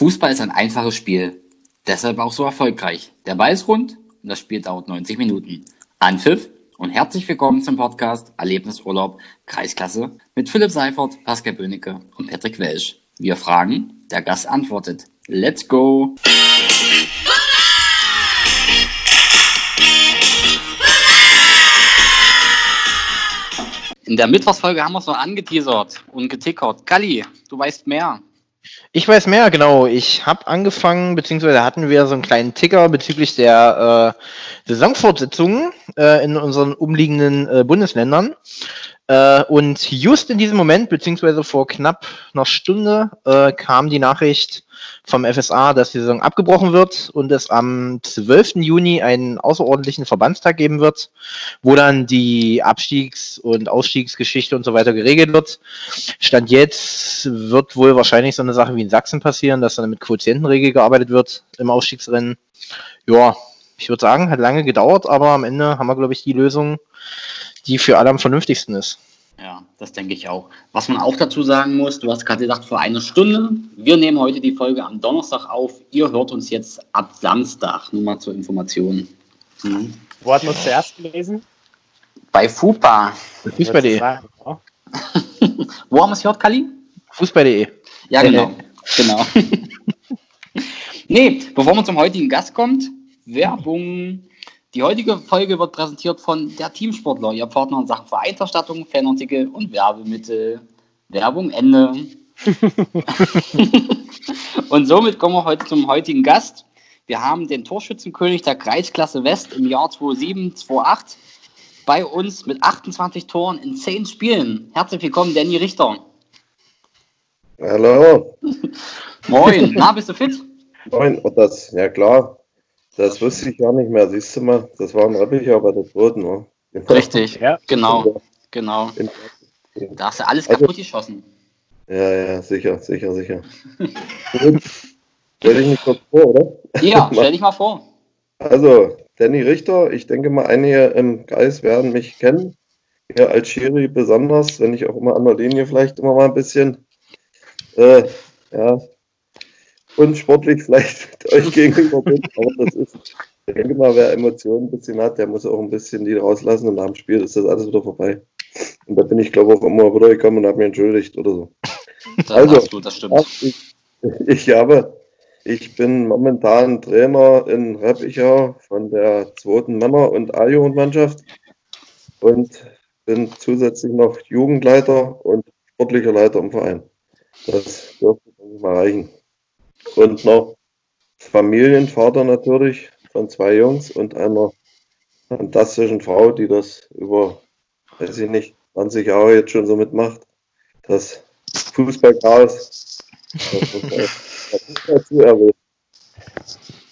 Fußball ist ein einfaches Spiel, deshalb auch so erfolgreich. Der Ball ist rund und das Spiel dauert 90 Minuten. Anpfiff und herzlich willkommen zum Podcast Erlebnisurlaub Kreisklasse mit Philipp Seifert, Pascal Böhnecke und Patrick Welsch. Wir fragen, der Gast antwortet. Let's go! In der Mittwochsfolge haben wir es noch angeteasert und getickert. Kalli, du weißt mehr. Ich weiß mehr, genau. Ich habe angefangen, beziehungsweise hatten wir so einen kleinen Ticker bezüglich der äh, Saisonfortsetzungen äh, in unseren umliegenden äh, Bundesländern. Äh, und just in diesem Moment, beziehungsweise vor knapp einer Stunde, äh, kam die Nachricht vom FSA, dass die Saison abgebrochen wird und es am 12. Juni einen außerordentlichen Verbandstag geben wird, wo dann die Abstiegs- und Ausstiegsgeschichte und so weiter geregelt wird. Stand jetzt wird wohl wahrscheinlich so eine Sache wie in Sachsen passieren, dass dann mit Quotientenregel gearbeitet wird im Ausstiegsrennen. Ja, ich würde sagen, hat lange gedauert, aber am Ende haben wir, glaube ich, die Lösung, die für alle am vernünftigsten ist. Ja, das denke ich auch. Was man auch dazu sagen muss, du hast gerade gesagt, vor einer Stunde. Wir nehmen heute die Folge am Donnerstag auf. Ihr hört uns jetzt ab Samstag. Nur mal zur Information. Mhm. Wo hat man es zuerst gelesen? Bei FUPA. Fußball.de. Wo haben wir es gehört, Kali? Fußball.de. Ja, genau. genau. nee, bevor man zum heutigen Gast kommt, Werbung. Die heutige Folge wird präsentiert von der Teamsportler, ihr Partner in Sachen Vereinserstattung, Fanartikel und Werbemittel. Werbung Ende. und somit kommen wir heute zum heutigen Gast. Wir haben den Torschützenkönig der Kreisklasse West im Jahr 2007-2008 bei uns mit 28 Toren in 10 Spielen. Herzlich willkommen, Danny Richter. Hallo. Moin, na, bist du fit? Moin, und das, ja klar, das wusste ich gar nicht mehr. Siehst du mal, das war ein Reppicher bei der zweiten, ne? Genau. Richtig, ja. Genau, genau. Da hast du alles also, kaputt geschossen. Ja, ja, sicher, sicher, sicher. stell dich nicht kurz vor, oder? Ja, stell dich mal vor. Also, Danny Richter, ich denke mal, einige im Geist werden mich kennen. Ja, als Schiri besonders, wenn ich auch immer an der Linie vielleicht immer mal ein bisschen äh, ja, unsportlich vielleicht euch gegenüber bin, aber das ist, ich denke mal, wer Emotionen ein bisschen hat, der muss auch ein bisschen die rauslassen und nach dem Spiel ist das alles wieder vorbei. Und da bin ich, glaube ich, auch immer wieder gekommen und habe mich entschuldigt oder so. Das also, du, das stimmt. Ich, ich habe, ich bin momentan Trainer in Reppichau von der zweiten Männer- und A-Jugendmannschaft und bin zusätzlich noch Jugendleiter und sportlicher Leiter im Verein. Das dürfte mal reichen. Und noch Familienvater natürlich von zwei Jungs und einer fantastischen Frau, die das über, weiß ich nicht, 20 Jahre jetzt schon so mitmacht. Das Fußballchaos. Das dazu erwähnt.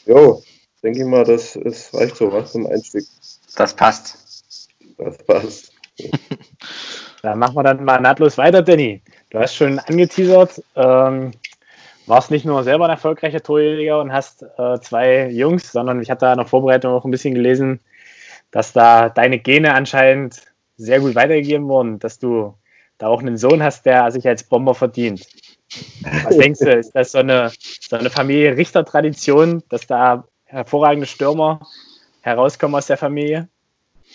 Jo, denke ich mal, das ist, reicht so was zum Einstieg. Das passt. Das passt. Dann machen wir dann mal nahtlos weiter, Danny. Du hast schon angeteasert, ähm, warst nicht nur selber ein erfolgreicher Torjäger und hast äh, zwei Jungs, sondern ich hatte da in der Vorbereitung auch ein bisschen gelesen, dass da deine Gene anscheinend sehr gut weitergegeben wurden, dass du da auch einen Sohn hast, der sich als Bomber verdient. Was denkst du, ist das so eine, so eine Familie Richter-Tradition, dass da hervorragende Stürmer herauskommen aus der Familie?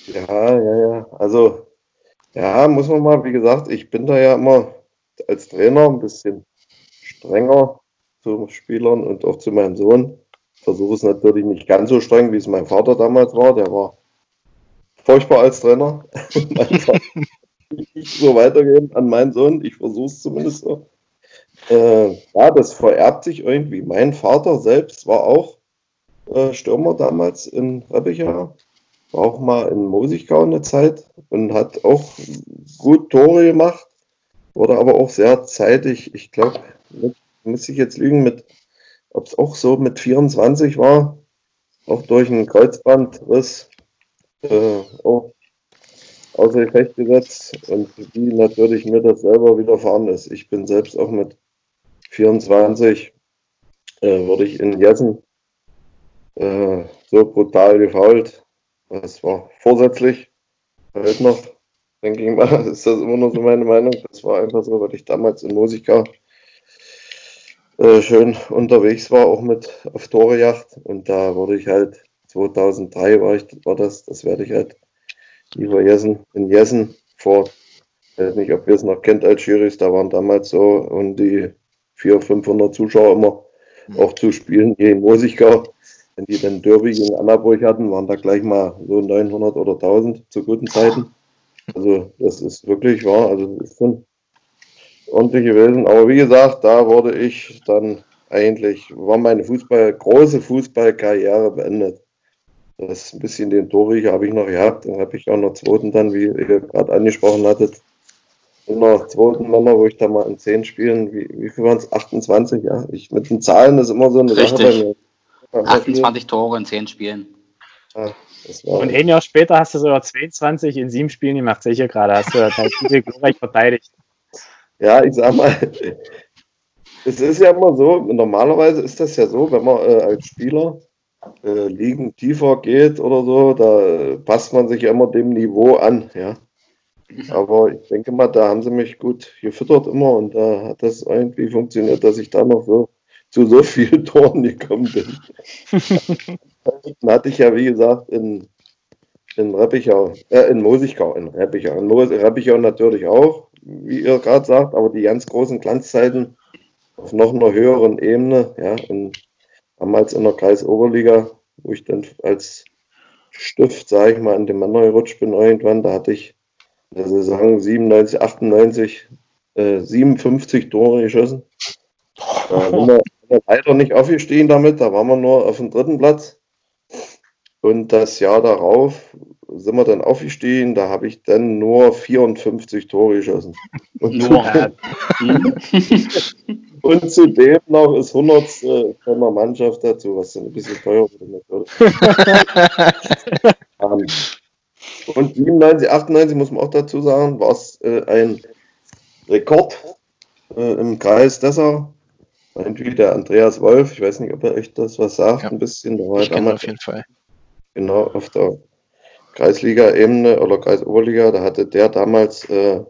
Ja, ja, ja. Also, ja, muss man mal, wie gesagt, ich bin da ja immer als Trainer ein bisschen strenger zu Spielern und auch zu meinem Sohn. Versuche es natürlich nicht ganz so streng, wie es mein Vater damals war. Der war furchtbar als Trainer. nicht so weitergeben an meinen Sohn. Ich versuche es zumindest so. Äh, ja, das vererbt sich irgendwie. Mein Vater selbst war auch äh, Stürmer damals in Reppichau. War auch mal in Mosigkau eine Zeit und hat auch gut Tore gemacht. Wurde aber auch sehr zeitig, ich glaube, muss ich jetzt lügen, mit, ob es auch so mit 24 war, auch durch einen Kreuzbandriss, äh, auch außer Gefecht gesetzt und wie natürlich mir das selber widerfahren ist. Ich bin selbst auch mit 24, äh, wurde ich in Jessen äh, so brutal gefault. Das war vorsätzlich, heute noch, denke ich mal, ist das immer noch so meine Meinung. Das war einfach so, weil ich damals in Musika äh, schön unterwegs war, auch mit auf Torejacht. Und da wurde ich halt, 2003 war, ich, war das, das werde ich halt nie vergessen, in Jessen vor, ich weiß nicht, ob ihr es noch kennt als Juris, da waren damals so und die 400, 500 Zuschauer immer auch zu spielen hier in Mosigau. Wenn die dann Derby gegen Annaburg hatten, waren da gleich mal so 900 oder 1000 zu guten Zeiten. Also das ist wirklich wahr, also das ist schon ordentlich gewesen. Aber wie gesagt, da wurde ich dann eigentlich, war meine Fußball, große Fußballkarriere beendet. Das ist ein bisschen den Torich habe ich noch gehabt. Dann habe ich auch noch zweiten dann, wie ihr gerade angesprochen hattet, immer zweiten Männer, wo ich da mal in zehn Spielen, wie, wie viel waren es? 28, ja. Ich, mit den Zahlen ist immer so eine Richtig. Sache bei mir. 28 Tore in 10 Spielen. Ja, das war, Und ein Jahr später hast du sogar 22 in sieben Spielen gemacht, sehe ich hier gerade. Hast du dein Titel glorreich verteidigt. Ja, ich sag mal, es ist ja immer so, normalerweise ist das ja so, wenn man äh, als Spieler äh, liegen tiefer geht oder so, da passt man sich ja immer dem Niveau an, ja. Aber ich denke mal, da haben sie mich gut gefüttert immer und da hat das irgendwie funktioniert, dass ich da noch so zu so vielen Toren gekommen bin. Dann hatte ich ja, wie gesagt, in, in Reppichau, äh, in Mosigau, in Reppichau, in Mo Reppichau natürlich auch, wie ihr gerade sagt, aber die ganz großen Glanzzeiten auf noch einer höheren Ebene, ja, in, damals in der Kreisoberliga, wo ich dann als Stift, sage ich mal, in den Männer gerutscht bin irgendwann, da hatte ich in der Saison 97, 98 äh, 57 Tore geschossen. Da sind wir leider nicht aufgestiegen damit, da waren wir nur auf dem dritten Platz. Und das Jahr darauf sind wir dann aufgestiegen, da habe ich dann nur 54 Tore geschossen. Und, Nur. und zudem noch ist 100 äh, von der Mannschaft dazu, was dann ein bisschen teuer natürlich. Ähm, und 97, 98 muss man auch dazu sagen, war es äh, ein Rekord äh, im Kreis Dessau. Irgendwie der Andreas Wolf, ich weiß nicht, ob er euch das was sagt, Ja. ein bisschen. Der war Ich damals auf jeden Fall. genau auf der Kreisliga-Ebene oder Kreisoberliga, da hatte der damals äh,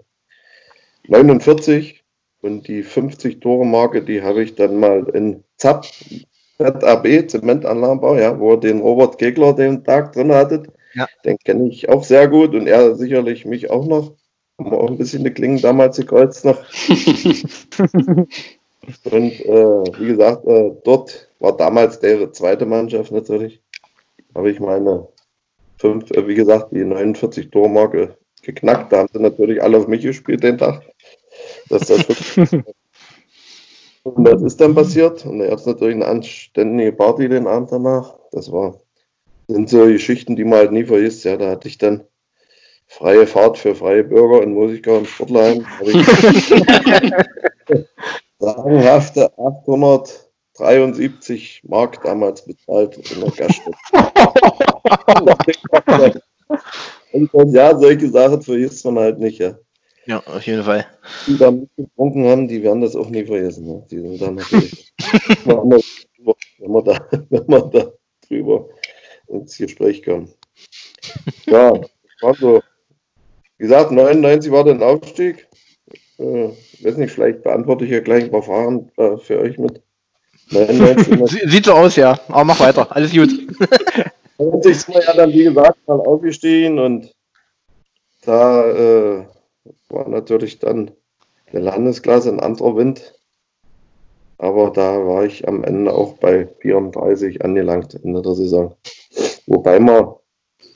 49 und die 50 Tore Marke, die habe ich dann mal in ZAP, ZAB, Zementanlagenbau, ja, wo ihr den Robert Kegler den Tag drin hattet. Ja. Den kenne ich auch sehr gut und er sicherlich mich auch noch. Haben wir auch ein bisschen die Klingen damals gekreuzt noch. Und äh, wie gesagt, äh, dort war damals der zweite Mannschaft natürlich. Habe ich meine fünf, äh, wie gesagt, die 49 Tormarke geknackt. Da haben sie natürlich alle auf mich gespielt den Tag. Dass das und das ist dann passiert. Und er hat natürlich eine anständige Party den Abend danach. Das war, sind so Geschichten, die man halt nie vergisst. Ja, da hatte ich dann freie Fahrt für freie Bürger in Musikau im Sportlerheim. Habe ich sagenhafte 873 Mark damals bezahlt in der Gaststätte. Und ja, solche Sachen vergisst man halt nicht, ja. Ja, auf jeden Fall. Die da mitgetrunken haben, die werden das auch nie vergessen. Ne? Die sind dann natürlich, wenn wir, wenn wir da, wenn wir da drüber ins Gespräch kommen. Ja, das war so. Wie gesagt, 99 war der Aufstieg. Äh, weiß nicht, vielleicht beantworte ich ja gleich ein paar Fragen äh, für euch mit. 99 Sie- Sieht so aus, ja. Aber mach weiter. Alles gut. 90 sind wir ja dann, wie gesagt, mal aufgestiegen und da äh, war natürlich dann eine Landesklasse ein anderer Wind. Aber da war ich am Ende auch bei 34 angelangt Ende der Saison. Wobei wir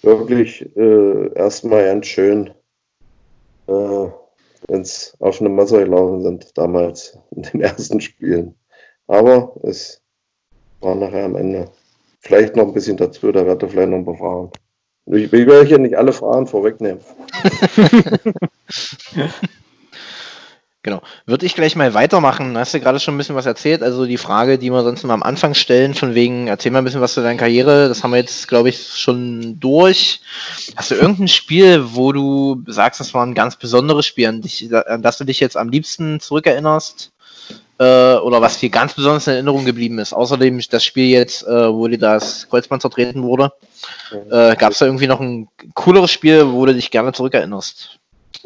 wirklich äh, erstmal ganz schön äh, ins offene Messer gelaufen sind, damals in den ersten Spielen. Aber es war nachher am Ende vielleicht noch ein bisschen dazu, da wird er vielleicht noch ein paar Fragen. Ich will euch ja nicht alle Fragen vorwegnehmen. Genau. Würde ich gleich mal weitermachen. Hast du gerade schon ein bisschen was erzählt? Also die Frage, die wir sonst immer am Anfang stellen, von wegen, erzähl mal ein bisschen was zu deiner Karriere, das haben wir jetzt, glaube ich, schon durch. Hast du irgendein Spiel, wo du sagst, das war ein ganz besonderes Spiel, an, dich, an das du dich jetzt am liebsten zurückerinnerst? Äh, oder was dir ganz besonders in Erinnerung geblieben ist? Außerdem das Spiel jetzt, äh, wo dir das Kreuzband zertreten wurde. Äh, Gab es da irgendwie noch ein cooleres Spiel, wo du dich gerne zurückerinnerst?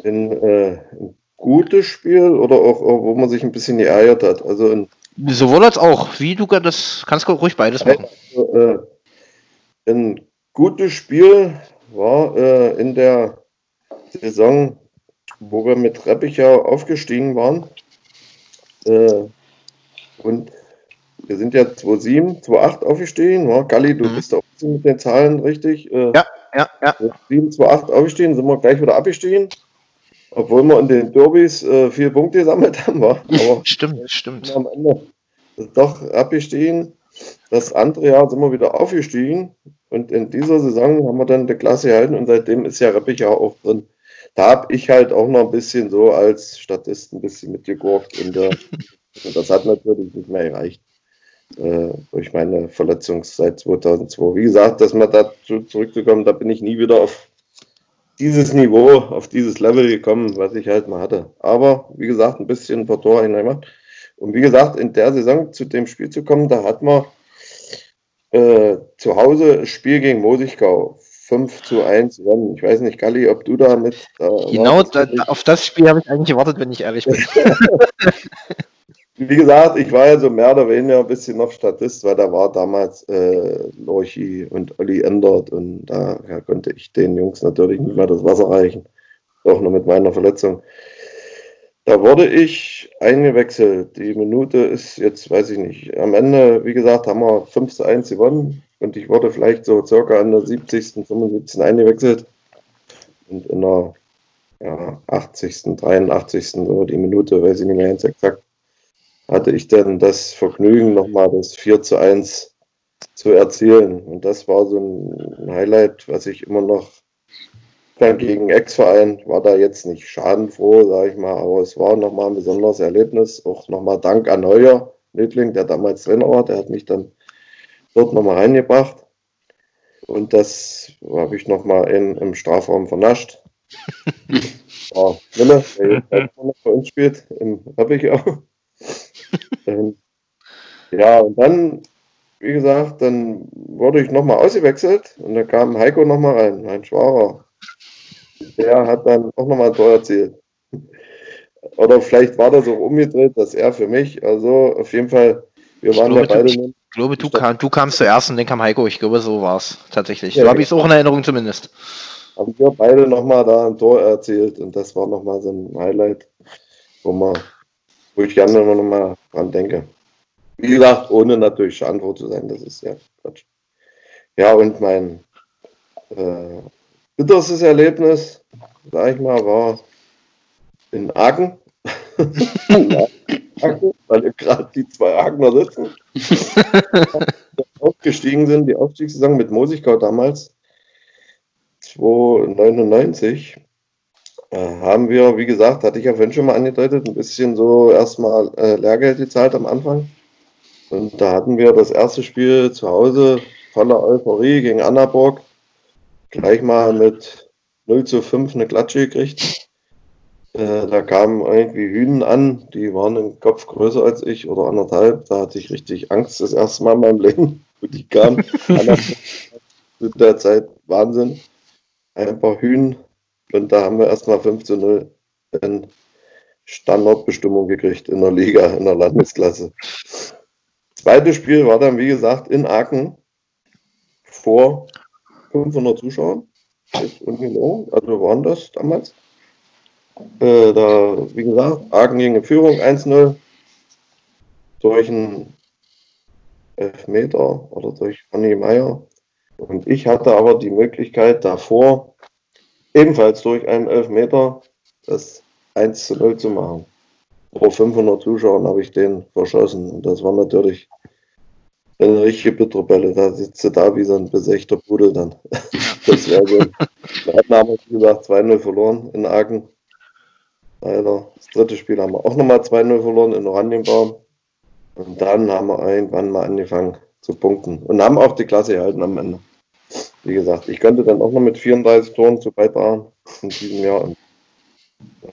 In, äh, ein gutes Spiel oder auch, wo man sich ein bisschen geärgert hat. Also ein Sowohl als auch. Wie du das kannst du ruhig beides machen. Also, äh, ein gutes Spiel war äh, in der Saison, wo wir mit Reppicher aufgestiegen waren. Äh, und wir sind ja 2,7, 2,8 aufgestiegen. Ja, Galli, du Mhm. bist auch mit den Zahlen richtig. Äh, Ja, ja, ja. 7, 2, 8 aufgestiegen, sind wir gleich wieder abgestiegen. Obwohl wir in den Derbys äh, vier Punkte gesammelt haben, war. Aber Stimmt, stimmt. am Ende doch abgestiegen. Das andere Jahr sind wir wieder aufgestiegen. Und in dieser Saison haben wir dann die Klasse gehalten und seitdem ist ja Reppich auch drin. Da habe ich halt auch noch ein bisschen so als Statist ein bisschen mitgegurkt. Und, äh, und das hat natürlich nicht mehr gereicht. Äh, durch meine Verletzungszeit 2002. Wie gesagt, dass man dazu zurückzukommen, da bin ich nie wieder auf dieses Niveau, auf dieses Level gekommen, was ich halt mal hatte. Aber wie gesagt, ein bisschen ein paar Tore gemacht. Und wie gesagt, in der Saison zu dem Spiel zu kommen, da hatten wir äh, zu Hause ein Spiel gegen Mosigkau. 5 zu 1 gewonnen. Ich weiß nicht, Galli, ob du da mit. Äh, Genau da- auf das Spiel habe ich eigentlich gewartet, wenn ich ehrlich bin. Wie gesagt, ich war ja so mehr oder weniger ein bisschen noch Statist, weil da war damals äh, Lorchi und Olli Endert und da ja, konnte ich den Jungs natürlich nicht mehr das Wasser reichen. Auch nur mit meiner Verletzung. Da wurde ich eingewechselt. Die Minute ist jetzt, weiß ich nicht. Am Ende, wie gesagt, haben wir 5 zu 1 gewonnen und ich wurde vielleicht so circa an der 70., 75. eingewechselt. Und in der ja, 80., 83. so die Minute, weiß ich nicht mehr ganz exakt hatte ich dann das Vergnügen, nochmal das 4 zu 1 zu erzielen. Und das war so ein Highlight, was ich immer noch dann gegen Ex-Verein war da jetzt nicht schadenfroh, sage ich mal, aber es war nochmal ein besonderes Erlebnis. Auch nochmal Dank an Neuer Nödling, der damals Trainer war, der hat mich dann dort nochmal reingebracht. Und das habe ich nochmal im Strafraum vernascht. War Wille, der noch bei uns spielt, im Reppichau. Ähm, ja, und dann, wie gesagt, dann wurde ich nochmal ausgewechselt und da kam Heiko nochmal rein, mein Schwager. Der hat dann auch nochmal ein Tor erzielt. Oder vielleicht war das auch umgedreht, dass er für mich, also auf jeden Fall, wir waren ja beide Ich glaube, du, kam, du kamst zuerst und dann kam Heiko. Ich glaube, so war es tatsächlich. Ja, so habe ich es auch in Erinnerung zumindest. haben wir beide nochmal da ein Tor erzielt und das war nochmal so ein Highlight, wo, man, wo ich gerne nochmal dran denke. Wie gesagt, ohne natürlich schadenfroh zu sein, das ist ja Quatsch. Ja, und mein äh, bitterstes Erlebnis, sag ich mal, war in Aachen. Ja, Aachen, weil gerade die zwei Aachener sitzen. aufgestiegen sind, die Aufstiegssaison mit Mosigkau damals, 299, äh, haben wir, wie gesagt, hatte ich ja vorhin schon mal angedeutet, ein bisschen so erstmal äh, Lehrgeld gezahlt am Anfang. Und da hatten wir das erste Spiel zu Hause, voller Euphorie gegen Annaburg, gleich mal mit 0 zu 5 eine Klatsche gekriegt. Äh, da kamen irgendwie Hühnen an, die waren im Kopf größer als ich oder anderthalb. Da hatte ich richtig Angst das erste Mal in meinem Leben, wo die kamen. Zu der Zeit Wahnsinn. Ein paar Hühnen und da haben wir erstmal 5 zu 0 in Standardbestimmung gekriegt in der Liga, in der Landesklasse. Zweites Spiel war dann, wie gesagt, in Aachen vor 500 Zuschauern. Ist ungenau, also waren das damals. Äh, da, wie gesagt, Aachen ging in Führung 1-0 durch einen Elfmeter oder durch Ronny Meyer. Und ich hatte aber die Möglichkeit davor, ebenfalls durch einen Elfmeter das 1 zu 0 zu machen. Vor 500 Zuschauern habe ich den verschossen. Und das war natürlich eine richtige Bitterbälle. Da sitzt du da wie so ein besächter Pudel dann. Das wäre so. Wir hatten aber, wie gesagt, 2-0 verloren in Aachen. Leider. Das dritte Spiel haben wir auch nochmal 2-0 verloren in Oranienbaum. Und dann haben wir irgendwann mal angefangen zu punkten. Und haben auch die Klasse gehalten am Ende. Wie gesagt, ich könnte dann auch noch mit 34 Toren zu beitragen in diesem Jahr. Und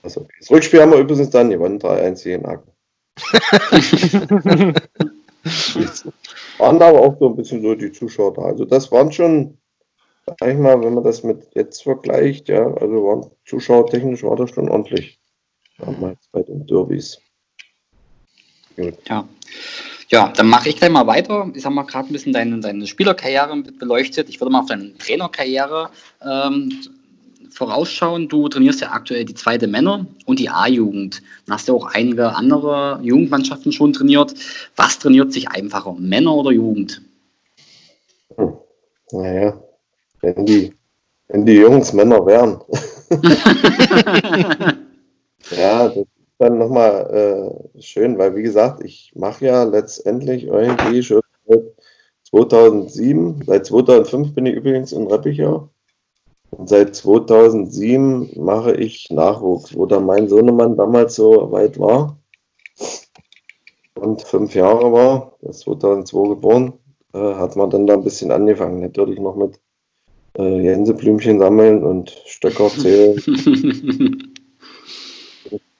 das, Rückspiel haben wir übrigens dann gewonnen, 3-1 hier in Aachen. waren aber auch so ein bisschen so die Zuschauer da. Also das waren schon, sag ich mal, wenn man das mit jetzt vergleicht, ja, also waren zuschauertechnisch war das schon ordentlich damals bei den Derbys. Gut. Ja. Ja, dann mache ich gleich mal weiter. Ich habe mal gerade ein bisschen deine, deine Spielerkarriere beleuchtet. Ich würde mal auf deine Trainerkarriere ähm, vorausschauen. Du trainierst ja aktuell die zweite Männer und die A-Jugend. Dann hast du auch einige andere Jugendmannschaften schon trainiert. Was trainiert sich einfacher, Männer oder Jugend? Hm. Naja, wenn die, wenn die Jungs Männer wären. ja, das dann nochmal äh, schön, weil wie gesagt, ich mache ja letztendlich irgendwie schon seit 2007, seit 2005 bin ich übrigens in Reppichau. Und seit 2007 mache ich Nachwuchs, wo dann mein Sohnemann damals so weit war und fünf Jahre war, er ist 2002 geboren, äh, hat man dann da ein bisschen angefangen, natürlich noch mit äh, Gänseblümchen sammeln und Stöcker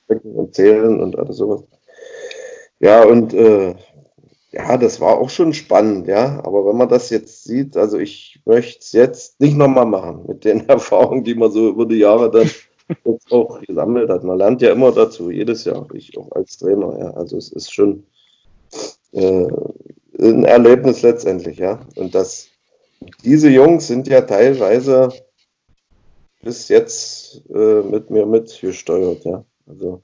zählen. und Zählen und alles sowas. Ja, und äh, ja, das war auch schon spannend, ja. Aber wenn man das jetzt sieht, also ich möchte es jetzt nicht nochmal machen mit den Erfahrungen, die man so über die Jahre dann jetzt auch gesammelt hat. Man lernt ja immer dazu, jedes Jahr, ich auch als Trainer, ja. Also es ist schon äh, ein Erlebnis letztendlich, ja. Und das, diese Jungs sind ja teilweise bis jetzt äh, mit mir mitgesteuert, ja. Also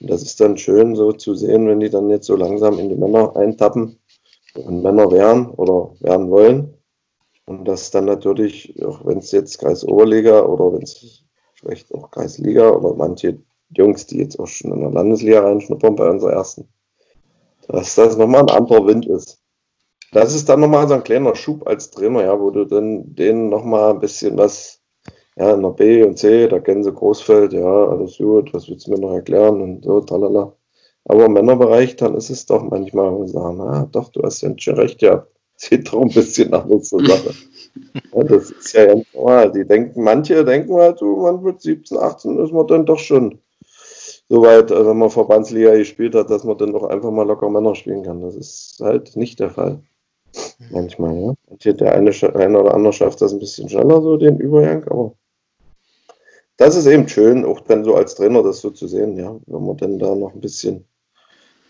das ist dann schön so zu sehen, wenn die dann jetzt so langsam in die Männer eintappen und Männer werden oder werden wollen. Und das dann natürlich, auch wenn es jetzt Kreisoberliga oder wenn es vielleicht auch Kreisliga oder manche Jungs, die jetzt auch schon in der Landesliga reinschnuppern bei unserer ersten, dass das nochmal ein anderer Wind ist. Das ist dann nochmal so ein kleiner Schub als Trainer, ja, wo du dann denen nochmal ein bisschen was ja, in der B und C, da kennen sie Großfeld, ja, alles gut, was willst du mir noch erklären und so, tralala. Aber im Männerbereich, dann ist es doch manchmal, wo sie sagen, ah, doch, du hast ja schon recht, ja, sieht doch ein bisschen anders zur Sache. ja, das ist ja ganz normal. Die denken, manche denken halt, du, man wird 17, 18, ist man dann doch schon so weit, also wenn man Verbandsliga gespielt hat, dass man dann doch einfach mal locker Männer spielen kann. Das ist halt nicht der Fall. Manchmal, ja. Manche, der eine, eine oder andere schafft das ein bisschen schneller, so den Übergang, aber das ist eben schön, auch dann so als Trainer das so zu sehen, ja, wenn man dann da noch ein bisschen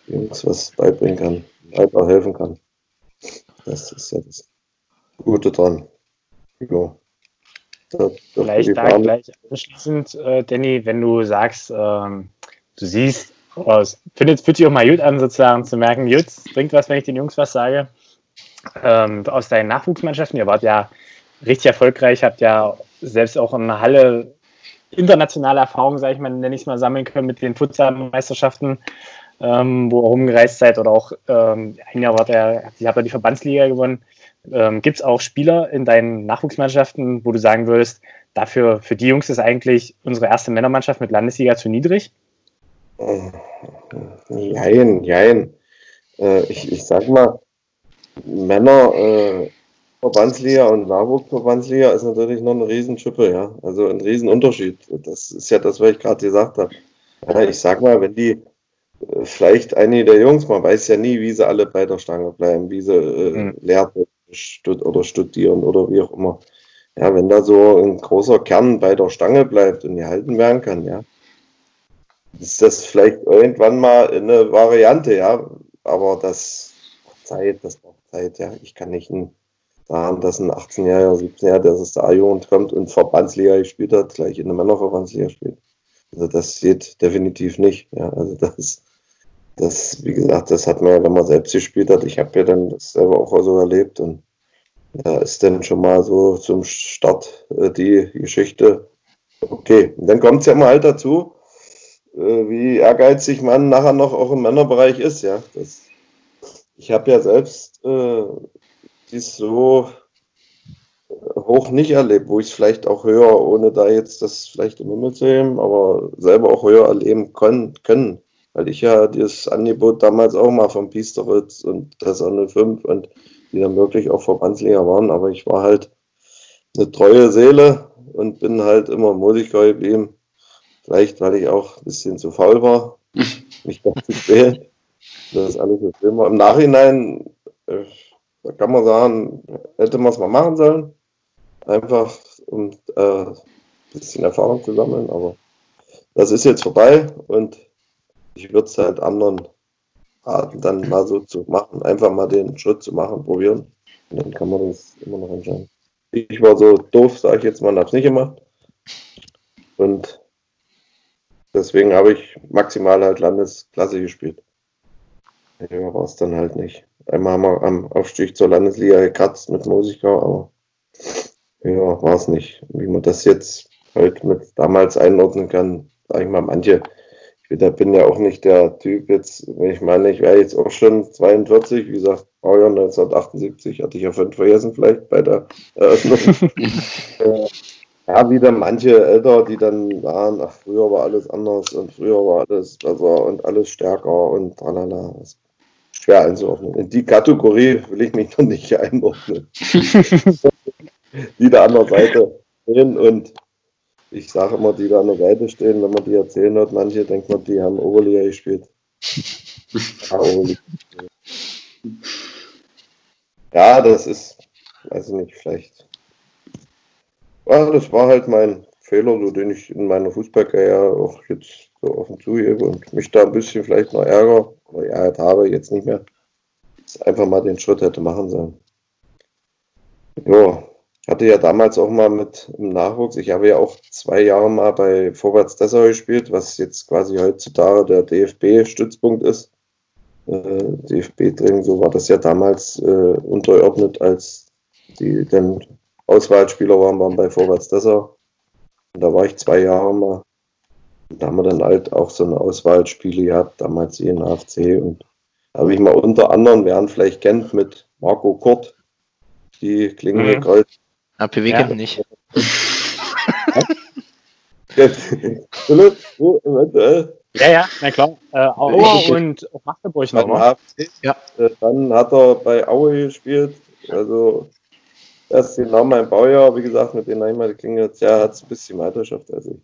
Jungs was beibringen kann, weiterhelfen kann. Das ist ja das Gute dran. Ja. Da, Vielleicht da gleich anschließend, äh, Danny, wenn du sagst, ähm, du siehst, oh, es findet, fühlt sich auch mal gut an, sozusagen zu merken, gut, bringt was, wenn ich den Jungs was sage. Ähm, aus deinen Nachwuchsmannschaften, ihr wart ja richtig erfolgreich, habt ja selbst auch in der Halle internationale Erfahrungen, sage ich mal, nenne ich es mal, sammeln können mit den Futsal-Meisterschaften, ähm, wo ihr rumgereist seid oder auch ähm, ein Jahr war der, ich habe ja die Verbandsliga gewonnen. Ähm, Gibt es auch Spieler in deinen Nachwuchsmannschaften, wo du sagen würdest, dafür, für die Jungs ist eigentlich unsere erste Männermannschaft mit Landesliga zu niedrig? Jein, jein. Äh, ich, ich sag mal, Männer äh, Verbandsliga und Nachwuchsverbandsliga ist natürlich noch eine Riesenschippe, ja. Also ein Riesenunterschied. Das ist ja das, was ich gerade gesagt habe. Ja, ich sag mal, wenn die äh, vielleicht einige der Jungs, man weiß ja nie, wie sie alle bei der Stange bleiben, wie sie äh, mhm. lernen stud oder studieren oder wie auch immer. Ja, wenn da so ein großer Kern bei der Stange bleibt und gehalten werden kann, ja, ist das vielleicht irgendwann mal eine Variante, ja. Aber das braucht Zeit, das braucht Zeit, ja. Ich kann nicht ein daran, dass ein 18-Jähriger, 17-Jähriger, der aus der A-Jugend kommt und Verbandsliga gespielt hat, gleich in der Männerverbandsliga spielt. Also das geht definitiv nicht. Ja, also das, das, wie gesagt, das hat man ja, wenn man selbst gespielt hat. Ich habe ja dann das selber auch so erlebt und da ist dann schon mal so zum Start äh, die Geschichte. Okay, und dann kommt es ja mal halt dazu, äh, wie ehrgeizig man nachher noch auch im Männerbereich ist. Ja, das, ich habe ja selbst äh, dies so hoch nicht erlebt, wo ich es vielleicht auch höher, ohne da jetzt das vielleicht im Himmel zu heben, aber selber auch höher erleben können, können. Weil ich ja das Angebot damals auch mal von Piesteritz und das 05 und die dann wirklich auch Verbandsliga waren, aber ich war halt eine treue Seele und bin halt immer Musiker geblieben. Vielleicht, weil ich auch ein bisschen zu faul war, mich doch zu quälen. Das ist alles so schlimm. Im Nachhinein äh, da kann man sagen, hätte man es mal machen sollen. Einfach, um äh, ein bisschen Erfahrung zu sammeln. Aber das ist jetzt vorbei und ich würde es halt anderen raten, dann mal so zu machen. Einfach mal den Schritt zu machen, probieren. Und dann kann man das immer noch entscheiden. Ich war so doof, sage ich jetzt mal, habe es nicht gemacht. Und deswegen habe ich maximal halt Landesklasse gespielt. Ja, war es dann halt nicht. Einmal haben wir am Aufstieg zur Landesliga gekratzt mit Mosigau, aber ja, war es nicht. Wie man das jetzt halt mit damals einordnen kann, sage ich mal, manche. Ich bin ja auch nicht der Typ jetzt, wenn ich meine, ich wäre jetzt auch schon 42, wie gesagt, Baujahr 1978, hatte ich ja fünf vergessen vielleicht bei der Eröffnung. ja, wieder manche älter, die dann waren, ach, früher war alles anders und früher war alles besser und alles stärker und tralala. Schwer einzuordnen. In die Kategorie will ich mich noch nicht einordnen. die da an der Seite stehen und ich sage immer, die da an der Seite stehen, wenn man die erzählen hört, manche denkt man, die haben Oberliga gespielt. ja, Oberliga. ja, das ist, weiß ich nicht, vielleicht. Ja, das war halt mein Fehler, so den ich in meiner Fußballkarriere auch jetzt so offen zugebe und mich da ein bisschen vielleicht noch ärger oder ärgert habe, jetzt nicht mehr. Einfach mal den Schritt hätte machen sollen. Ja, hatte ja damals auch mal mit im Nachwuchs, ich habe ja auch zwei Jahre mal bei Vorwärts Dessau gespielt, was jetzt quasi heutzutage der DFB-Stützpunkt ist. Äh, DFB-Training, so war das ja damals äh, untergeordnet, als die dann Auswahlspieler waren, waren bei Vorwärts Dessau. Und da war ich zwei Jahre mal. Da haben wir dann halt auch so eine Auswahlspiele gehabt, damals hier in AFC. Und da habe ich mal unter anderem, wer ihn vielleicht kennt, mit Marco Kurt, die Klingende mhm. Kreuz APW ja. kennt nicht. ja, ja, na klar. Äh, Aue und Magdeburg noch, ne? Ja. Äh, dann hat er bei Aue gespielt. Also, das ist genau mein Baujahr. Wie gesagt, mit denen einmal klingt jetzt, ja, hat es ein bisschen weiter geschafft als ich.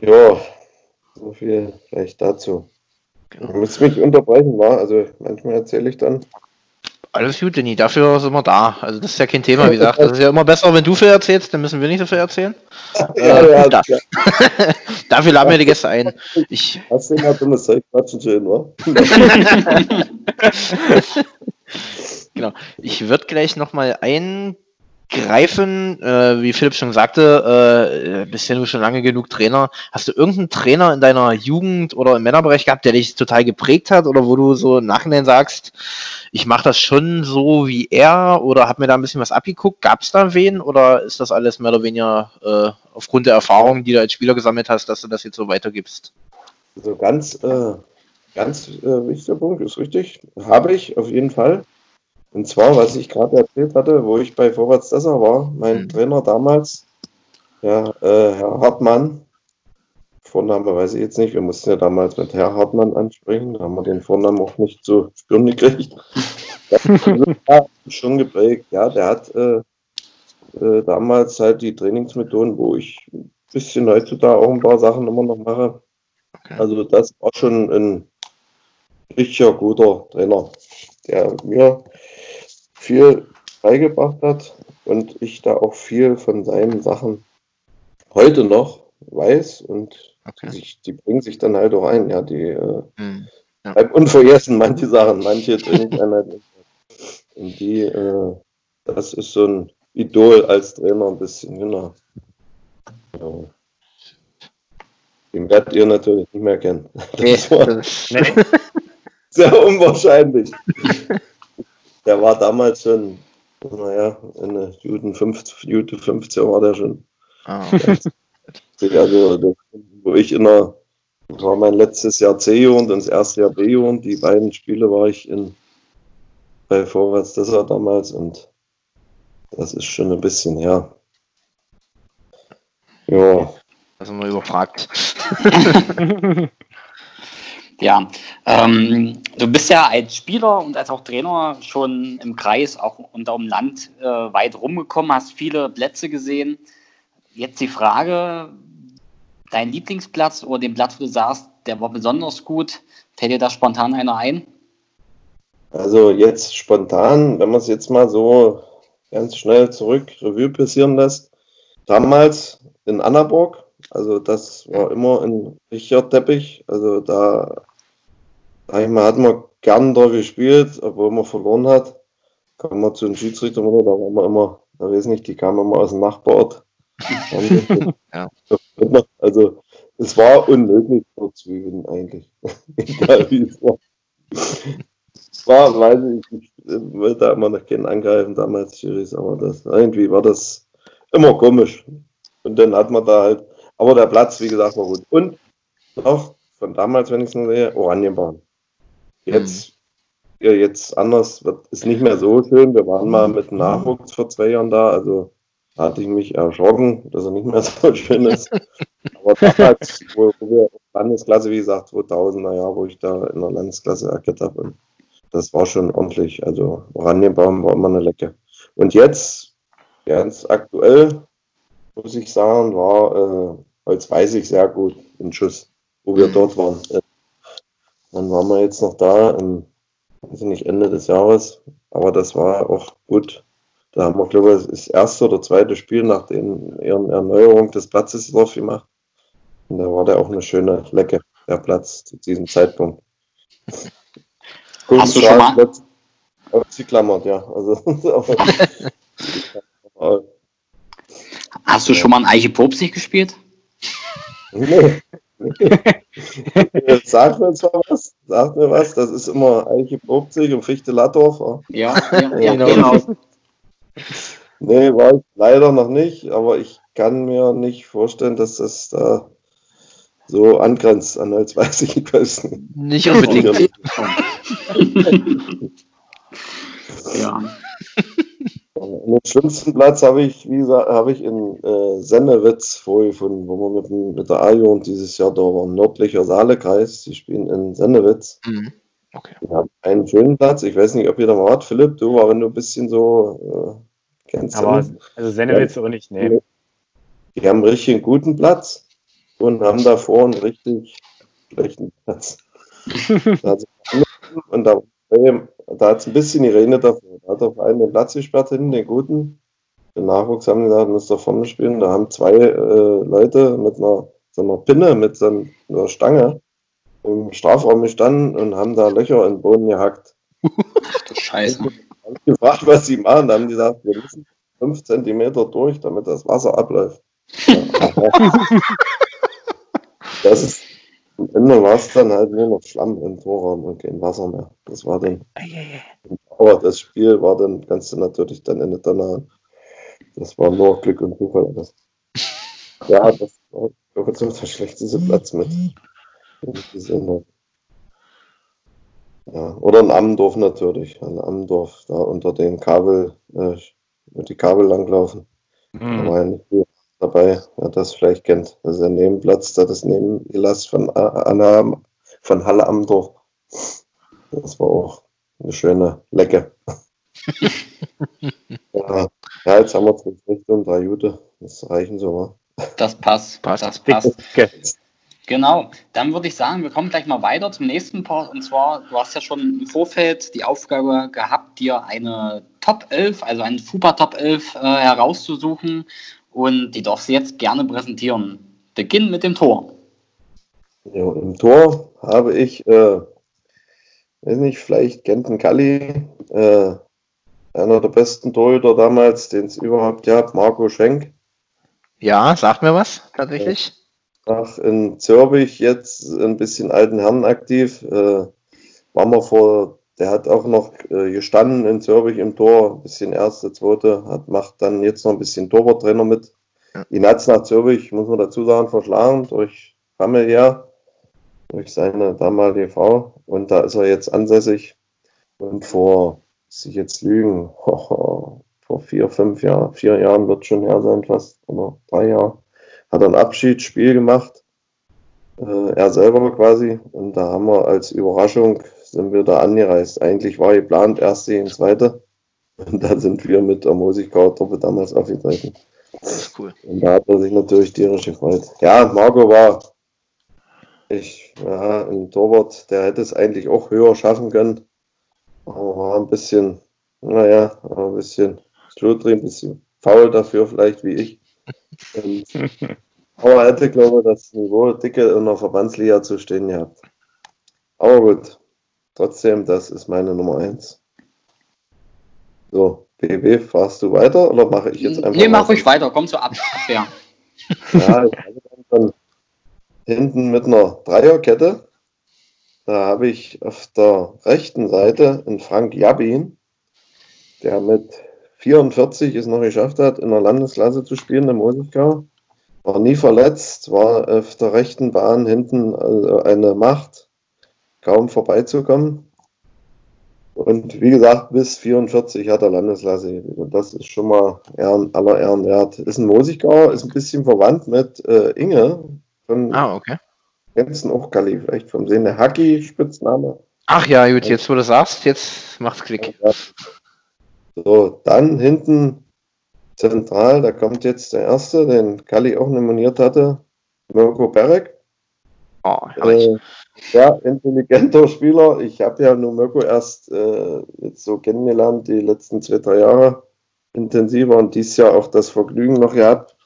Ja, so viel vielleicht dazu. Genau. Du musst mich unterbrechen, war. Also manchmal erzähle ich dann alles gut, Denny, dafür sind wir da. Also das ist ja kein Thema, wie gesagt. Das ist ja immer besser, wenn du viel erzählst, dann müssen wir nicht so viel erzählen. Ja, äh, ja, da. ja. dafür laden wir die Gäste ein. Ich Hast du immer dummes Zeug quatschen schön, wa? genau. Ich würde gleich nochmal ein greifen, äh, wie Philipp schon sagte, äh, bist ja nur schon lange genug Trainer. Hast du irgendeinen Trainer in deiner Jugend oder im Männerbereich gehabt, der dich total geprägt hat oder wo du so im Nachhinein sagst, ich mache das schon so wie er oder habe mir da ein bisschen was abgeguckt? Gab es da wen oder ist das alles mehr oder weniger äh, aufgrund der Erfahrungen, die du als Spieler gesammelt hast, dass du das jetzt so weitergibst? Also ganz, äh, ganz äh, wichtiger Punkt, ist richtig. Habe ich auf jeden Fall. Und zwar, was ich gerade erzählt hatte, wo ich bei Vorwärts Dessau war, mein mhm. Trainer damals, ja, äh, Herr Hartmann, Vorname weiß ich jetzt nicht, wir mussten ja damals mit Herr Hartmann ansprechen, da haben wir den Vornamen auch nicht zu spüren gekriegt. schon geprägt, ja, der hat äh, äh, damals halt die Trainingsmethoden, wo ich ein bisschen heutzutage auch ein paar Sachen immer noch mache. Okay. Also das war schon ein richtiger guter Trainer, der mir viel beigebracht hat und ich da auch viel von seinen Sachen heute noch weiß und okay. sich, die bringen sich dann halt auch ein, ja, die äh, hm, ja. unvergessen manche Sachen, manche Trainingseinheiten. und die, äh, das ist so ein Idol als Trainer ein bisschen, genau. Ja. Den werdet ihr natürlich nicht mehr kennen. War sehr unwahrscheinlich der war damals schon, naja, in der Juden 15, Juden 15 war der schon. Ah. Also, wo ich in der, das war mein letztes Jahr C-Jugend und das erste Jahr B-Jugend. Die beiden Spiele war ich in, bei Vorwärts Dessau damals und das ist schon ein bisschen her. Ja. Das haben wir überfragt. Ja, ähm, du bist ja als Spieler und als auch Trainer schon im Kreis, auch unter dem Land äh, weit rumgekommen, hast viele Plätze gesehen. Jetzt die Frage, dein Lieblingsplatz oder den Platz, wo du sagst, der war besonders gut, fällt dir da spontan einer ein? Also jetzt spontan, wenn man es jetzt mal so ganz schnell zurück Revue passieren lässt, damals in Annaburg, Also das war immer ein richtiger Teppich. Also da sag ich mal, hat man gern da gespielt, obwohl man verloren hat. Kam man zu den Schiedsrichtern, da waren wir immer, da weiß nicht, die kamen immer aus dem Nachbarort. Ja. Also es war unmöglich zu zwiebeln eigentlich. Egal wie es war. Es war, weiß ich, ich wollte da immer noch keinen angreifen damals, Schiris, aber das, irgendwie war das immer komisch. Und dann hat man da halt, aber der Platz, wie gesagt, war gut. Und noch von damals, wenn ich es nur sehe, Oranienbahn. Jetzt, ja, jetzt anders, wird, ist nicht mehr so schön. Wir waren mal mit Nachwuchs vor zwei Jahren da, also hatte ich mich erschrocken, dass er nicht mehr so schön ist. Aber damals, wo, wo wir Landesklasse, wie gesagt, 2000er Jahr, wo ich da in der Landesklasse agiert habe, das war schon ordentlich. Also Oranienbaum war immer eine Lecke. Und jetzt, ganz aktuell, muss ich sagen, war äh, als weiß ich sehr gut in Schuss, wo wir dort waren. Äh, Dann waren wir jetzt noch da, im, weiß ich nicht, Ende des Jahres, aber das war auch gut. Da haben wir, glaube ich, das erste oder zweite Spiel nach ihren Erneuerung des Platzes drauf gemacht. Und da war der auch eine schöne Lecke, der Platz zu diesem Zeitpunkt. Hast du schon mal- Platz- Ausgeklammert, ja. Also, Hast du schon mal ein Eiche Popsig gespielt? nee. Sag mir zwar was, sag mir was, das ist immer Eiche Probzig und Fichte Lattorf. Ja, ja, ja Genau. genau. Nee, war ich leider noch nicht, aber ich kann mir nicht vorstellen, dass das da so angrenzt an als weiß ich weiß nicht. Nicht unbedingt. ja. Den schlimmsten Platz habe ich, wie gesagt, habe ich in äh, Sennewitz vorgefunden, wo wir mit, dem- mit der A-Jugend dieses Jahr da waren. Nördlicher Saalekreis, die spielen in Sennewitz. Mhm. Okay. Haben einen schönen Platz. Ich weiß nicht, ob ihr da mal wart, Philipp, du, aber wenn du ein bisschen so äh, kennst. Aber also Sennewitz auch nicht, nee. Die haben richtig einen guten Platz und haben davor einen richtig schlechten Platz. Hat's- und da, da hat es ein bisschen geregnet davor. Da hat auf einen den Platz gesperrt hinten, den guten. Den Nachwuchs haben gesagt, müsst ihr vorne spielen. Da haben zwei äh, Leute mit einer, so einer Pinne, mit so einer Stange im Strafraum gestanden und haben da Löcher in den Boden gehackt. Scheiße. Hab ich gefragt, was sie machen. Da haben die gesagt, wir müssen fünf Zentimeter durch, damit das Wasser abläuft. Das ist, am Ende war es dann halt nur noch Schlamm im Torraum und kein Wasser mehr. Das war dann, aber das Spiel war dann, kannst du natürlich dann in der Nahen. Das war nur Glück und Zufall. Das, ja, das war der schlechteste Platz mit. Ja, oder in Ammendorf natürlich. In Ammendorf, da unter den Kabel, äh, mit die Kabel langlaufen. Da Hm. war ja nicht viel dabei, wer das vielleicht kennt. Das ist der Nebenplatz, da das Nebengelast von, A- Anna, von Halle Ammendorf. Das war auch eine schöne Lecke. ja. ja, jetzt haben wir zwei Früchte und drei Jute. Das reichen so, wa? Das passt. Passt. Das passt. Genau, dann würde ich sagen, wir kommen gleich mal weiter zum nächsten Part. Und zwar, du hast ja schon im Vorfeld die Aufgabe gehabt, dir eine Top 11, also eine FUPA Top 11 äh, herauszusuchen. Und die darfst du jetzt gerne präsentieren. Beginn mit dem Tor. Ja, Im Tor habe ich, äh, weiß nicht, vielleicht kennt ein Kalli, äh, einer der besten Torhüter damals, den es überhaupt gab, Marco Schenk. Ja, sagt mir was, tatsächlich. Ach, in Zürbich jetzt ein bisschen alten Herren aktiv. Äh, war mal vor, der hat auch noch äh, gestanden in Zürbich im Tor, ein bisschen erste, zweite, hat, macht dann jetzt noch ein bisschen Torwarttrainer mit. Ja. Ihn hat es nach Zürbich, muss man dazu sagen, verschlagen durch familiär, durch seine damalige Frau. Und da ist er jetzt ansässig. Und vor, muss ich jetzt lügen, vor vier, fünf Jahren, vier Jahren wird schon her sein fast, oder drei Jahre hat ein Abschiedsspiel gemacht. Äh, er selber quasi. Und da haben wir als Überraschung sind wir da angereist. Eigentlich war geplant erste gegen zweite. Und da sind wir mit der Musikau-Truppe damals aufgetreten. Das ist cool. Und da hat er sich natürlich tierisch gefreut. Ja, Marco war ich, ja, ein Torwart, der hätte es eigentlich auch höher schaffen können. Aber war ein bisschen, naja, ein bisschen schludrig, ein bisschen faul dafür vielleicht wie ich. Und Aber er hätte, glaube ich, das Niveau dicke in der Verbandsliga zu stehen gehabt. Aber gut, trotzdem, das ist meine Nummer 1. So, BB, fahrst du weiter oder mache ich jetzt einfach? Nee, mach ruhig weiter, komm zur Ab Abwehr. Ja, dann hinten mit einer Dreierkette. Da habe ich auf der rechten Seite einen Frank Jabin, der mit 44 es noch geschafft hat, in der Landesklasse zu spielen im Mosigau. War nie verletzt, war auf der rechten Bahn hinten also eine Macht, kaum vorbeizukommen. Und wie gesagt, bis 44 hat er Landesklasse. Und das ist schon mal Ehren, aller Ehren wert. Ist ein Mosigauer, ist ein bisschen verwandt mit äh, Inge. Von, Ah, okay. auch, Kali, vielleicht vom Sehen der Haki-Spitzname. Ach ja, gut, jetzt wo du sagst, jetzt macht's Klick. Ja. So, dann hinten zentral, da kommt jetzt der erste, den Kali auch nominiert hatte, Mirko Berek. Oh. Äh, ja, intelligenter Spieler. Ich habe ja nur Mirko erst äh, jetzt so kennengelernt, die letzten zwei, drei Jahre intensiver und dieses Jahr auch das Vergnügen noch gehabt,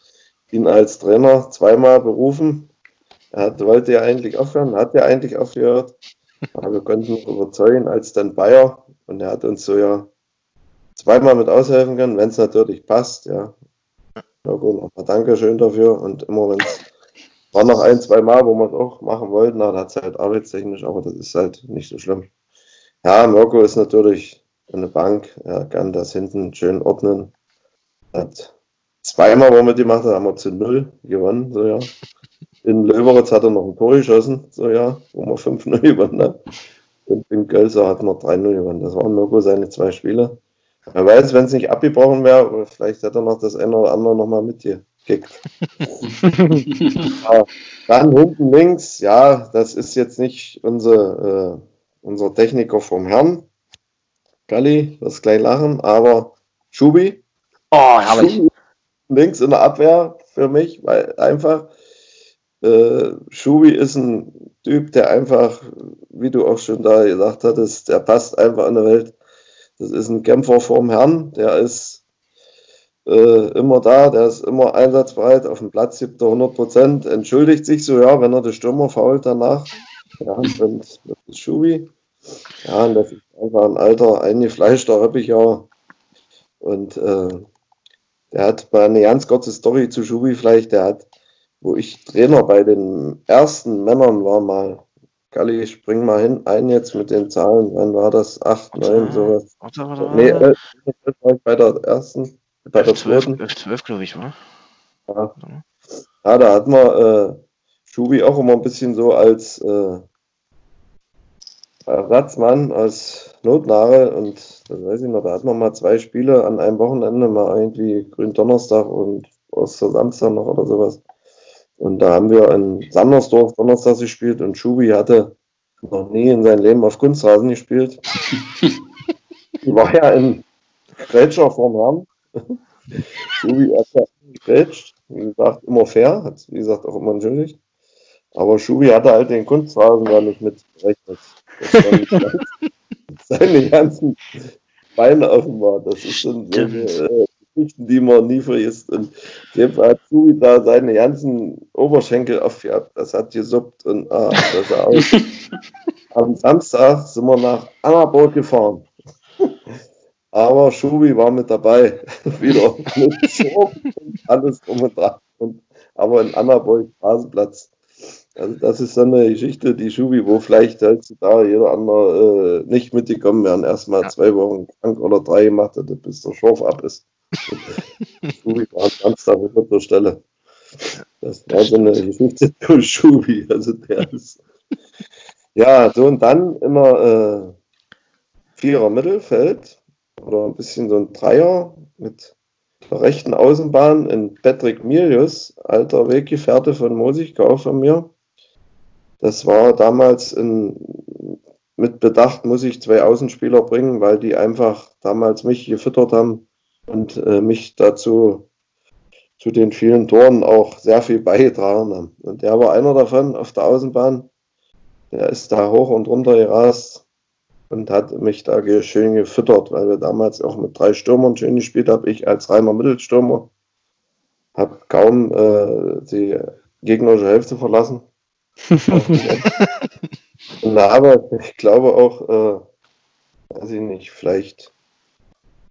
ihn als Trainer zweimal berufen. Er hat, wollte ja eigentlich aufhören, hat ja eigentlich aufgehört. Aber wir konnten ihn überzeugen als dann Bayer und er hat uns so ja zweimal mit aushelfen können, wenn es natürlich passt, ja. Mirko, nochmal Dankeschön dafür und immer wenn es war noch ein, zwei Mal, wo wir es auch machen wollten, hat es halt arbeitstechnisch, aber das ist halt nicht so schlimm. Ja, Mirko ist natürlich eine Bank, er kann das hinten schön ordnen. Hat zweimal, wo wir die gemacht haben, haben wir zu null gewonnen, so ja. In Löberitz hat er noch ein Tor geschossen, so ja, wo wir 5-0 gewonnen haben. Und in Gölzer hat er 3-0 gewonnen. Das waren Mirko seine zwei Spiele. Wer weiß, wenn es nicht abgebrochen wäre, vielleicht hätte er noch das eine oder andere nochmal mitgekickt. Ja, dann hinten links, ja, das ist jetzt nicht unser, äh, unser Techniker vom Herrn. Galli, das gleich lachen, aber Schubi, Oh, herrlich. Schubi links in der Abwehr für mich, weil einfach äh, Schubi ist ein Typ, der einfach, wie du auch schon da gesagt hattest, der passt einfach in der Welt. Das ist ein Kämpfer vom Herrn, der ist äh, immer da, der ist immer einsatzbereit, auf dem Platz gibt er 100 Prozent, entschuldigt sich so, ja, wenn er den Stürmer fault danach. Ja, und das ist Schubi. Ja, und das ist einfach ein alter, eingefleischter Reppicher. Und äh, der hat mal eine ganz kurze Story zu Schubi vielleicht, der hat, wo ich Trainer bei den ersten Männern war mal, Galli, ich spring mal hin, ein jetzt mit den Zahlen, wann war das? 8, 9, sowas. Warte, warte, Nee, warte. äh, war ich bei der ersten, bei der 12, zweiten. 12, 12 glaube ich, wa? Ja. ja, da hat man äh, Schubi auch immer ein bisschen so als äh, Ersatzmann, als Notnagel und das weiß ich noch, da hat man mal zwei Spiele an einem Wochenende, mal irgendwie Gründonnerstag und Ostersamstag noch oder sowas. Und da haben wir in Sandersdorf Donnerstag gespielt und Schubi hatte noch nie in seinem Leben auf Kunstrasen gespielt. War ja ein Grätscher vom Herrn. Schubi hat ja gegrätscht, wie gesagt, immer fair, hat wie gesagt auch immer entschuldigt. Aber Schubi hatte halt den Kunstrasen da nicht ganz- seine ganzen Beine offen war. Das ist schon so eine, äh, Geschichten, die man nie vergisst. Und dem Fall hat Schubi da seine ganzen Oberschenkel aufgehabt. Das hat gesuppt und ah, das sah aus. Am Samstag sind wir nach Annaburg gefahren. Aber Schubi war mit dabei. Wieder mit Schurf und alles drum und dran. Und, aber in Annaburg Rasenplatz. Also das ist so eine Geschichte, die Schubi, wo vielleicht heutzutage jeder andere äh, nicht mitgekommen wären. Erstmal Ja. zwei Wochen krank oder drei gemacht hätte, bis der Schorf ab ist. Schubi war am Samstag mit der Stelle. Das war so eine Geschichte zu Schubi. Also der ist. Ja, so und dann immer äh, Vierer Mittelfeld oder ein bisschen so ein Dreier mit der rechten Außenbahn in Patrick Milius, alter Weggefährte von Mosigkau von mir. Das war damals in, mit Bedacht, muss ich zwei Außenspieler bringen, weil die einfach damals mich gefüttert haben und äh, mich dazu zu den vielen Toren auch sehr viel beigetragen haben. Und der war einer davon auf der Außenbahn. Der ist da hoch und runter gerast und hat mich da schön gefüttert, weil wir damals auch mit drei Stürmern schön gespielt haben. Ich als reiner Mittelstürmer habe kaum äh, die gegnerische Hälfte verlassen. und aber ich glaube auch, äh, weiß ich nicht, vielleicht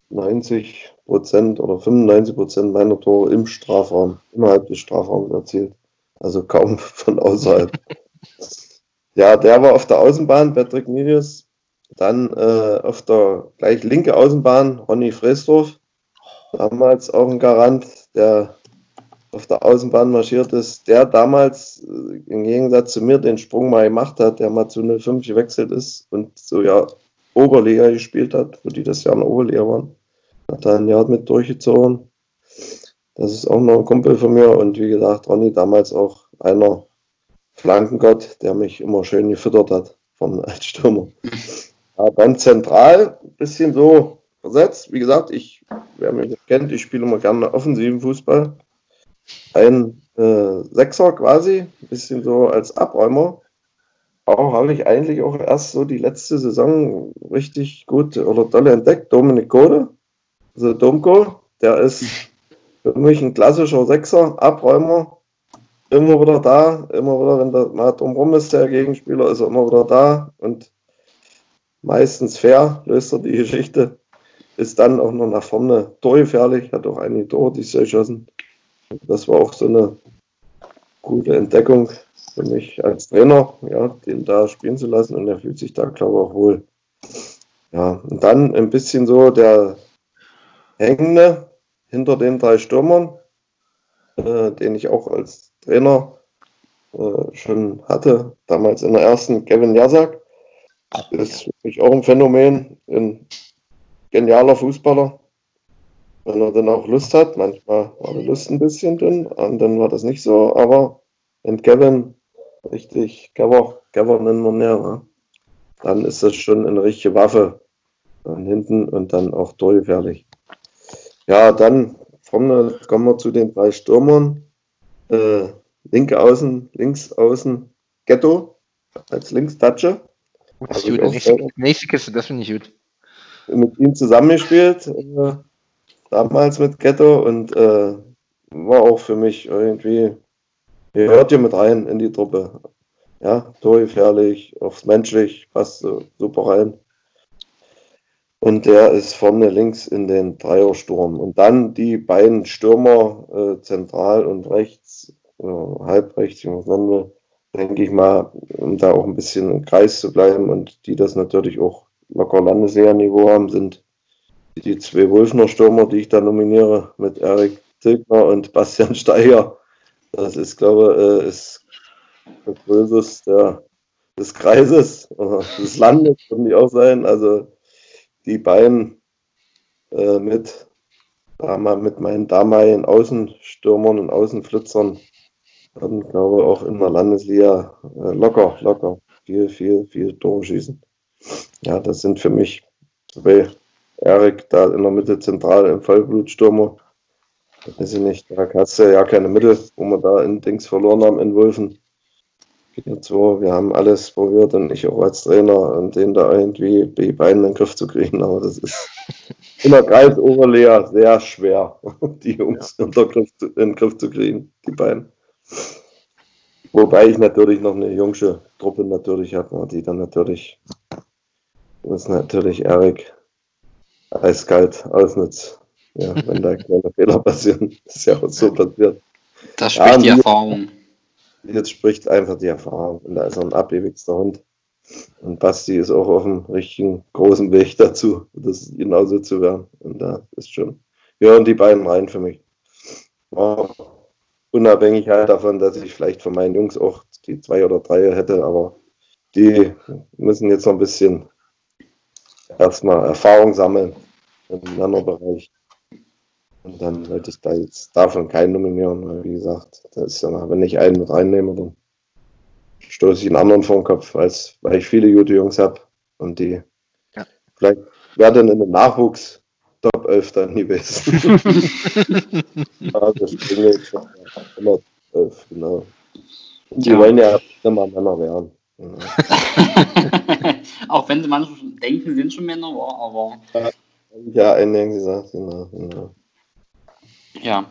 90 Prozent oder 95 Prozent meiner Tore im Strafraum, innerhalb des Strafraums erzielt. Also kaum von außerhalb. ja, der war auf der Außenbahn, Patrick Milius. Dann äh, auf der gleich linke Außenbahn Ronny Fresdorf. Damals auch ein Garant, der auf der Außenbahn marschiert ist, der damals äh, im Gegensatz zu mir den Sprung mal gemacht hat, der mal zu 05 gewechselt ist und so ja Oberliga gespielt hat, wo die das Jahr in der Oberliga waren. Hat da ein Jahr mit durchgezogen. Das ist auch noch ein Kumpel von mir und wie gesagt, Ronny damals auch einer Flankengott, der mich immer schön gefüttert hat vom Altstürmer. Ja, dann zentral, ein bisschen so versetzt. Wie gesagt, ich, wer mich kennt, ich spiele immer gerne offensiven Fußball ein äh, Sechser quasi, ein bisschen so als Abräumer. Auch habe ich eigentlich auch erst so die letzte Saison richtig gut oder doll entdeckt. Dominik Gode, also Domko, der ist für mich ein klassischer Sechser, Abräumer. Immer wieder da, immer wieder, wenn der mal drumherum ist, der Gegenspieler, ist er immer wieder da und meistens fair, löst er die Geschichte. Ist dann auch noch nach vorne torgefährlich, hat auch einige Tore, die sie erschossen. Das war auch so eine gute Entdeckung für mich als Trainer, ja, den da spielen zu lassen und er fühlt sich da, glaube ich, auch wohl. Ja, und dann ein bisschen so der Hängende hinter den drei Stürmern, äh, den ich auch als Trainer äh, schon hatte, damals in der ersten, Kevin Jasak. Ist für mich auch ein Phänomen, ein genialer Fußballer, wenn er dann auch Lust hat. Manchmal war die Lust ein bisschen dünn, und dann war das nicht so, aber wenn Kevin richtig Cover, Cover nennen wir mehr, ne? dann ist das schon eine richtige Waffe dann hinten und dann auch torgefährlich. Ja, dann vorne kommen wir zu den drei Stürmern. Äh, linke Außen, links Außen Ghetto als Linkstatsche. Das ist gut. Nächste, nächste Kiste, das finde ich gut. Mit ihm zusammengespielt. Äh, damals mit Ghetto und äh, war auch für mich irgendwie, ihr hört hier mit rein in die Truppe. Ja, torgefährlich, aufs menschlich, passt so super rein. Und der ist vorne links in den Dreiersturm. Und dann die beiden Stürmer, äh, zentral und rechts, äh, halb rechts, was nennen wir, denke ich mal, um da auch ein bisschen im Kreis zu bleiben und die das natürlich auch locker Landesliga-Niveau haben, sind die zwei Wolfner Stürmer, die ich da nominiere, mit Erik Tilgner und Bastian Steiger. Das ist, glaube ich, äh, ist der Größes der, des Kreises oder des Landes, können die auch sein. Also die beiden äh, mit, mit meinen damaligen Außenstürmern und Außenflitzern werden, glaube ich, auch in der Landesliga äh, locker, locker viel, viel, viel Tore schießen. Ja, das sind für mich zwei Erik da in der Mitte zentral im Vollblutstürmer. Weiß ich nicht, da hast du ja keine Mittel, wo wir da in Dings verloren haben in Wolfen. So, wir haben alles probiert und ich auch als Trainer und den da irgendwie die Beine in den Griff zu kriegen, aber das ist in der Kreis Oberlehr sehr schwer, die Jungs ja. in den Griff zu kriegen, die Beine. Wobei ich natürlich noch eine jungsche Truppe natürlich habe, die dann natürlich, das ist natürlich Erik eiskalt ausnutzt. Ja, wenn da kleine Fehler passieren, ist ja auch so passiert. Das spricht ja, die Erfahrung. Jetzt spricht einfach die Erfahrung. Und da ist er ein abgewichster Hund. Und Basti ist auch auf einem richtigen großen Weg dazu, das genauso zu werden. Und da ist schon, gehören die beiden rein für mich. War unabhängig halt davon, dass ich vielleicht von meinen Jungs auch die zwei oder drei hätte, aber die müssen jetzt noch ein bisschen erstmal Erfahrung sammeln im Nano-Bereich. Und dann wollte ich da jetzt davon keinen nominieren, weil wie gesagt, das ist ja, wenn ich einen mit reinnehme, dann stoße ich einen anderen vor den Kopf, als, weil ich viele gute Jungs habe und die ja. vielleicht werden in den Nachwuchs Top 11 dann gewesen. ja, das klingelt immer 12, genau. Und die ja. wollen ja immer Männer werden. Auch wenn sie manchmal denken, sie sind schon Männer, aber. Ja, einen gesagt, genau, genau. Ja.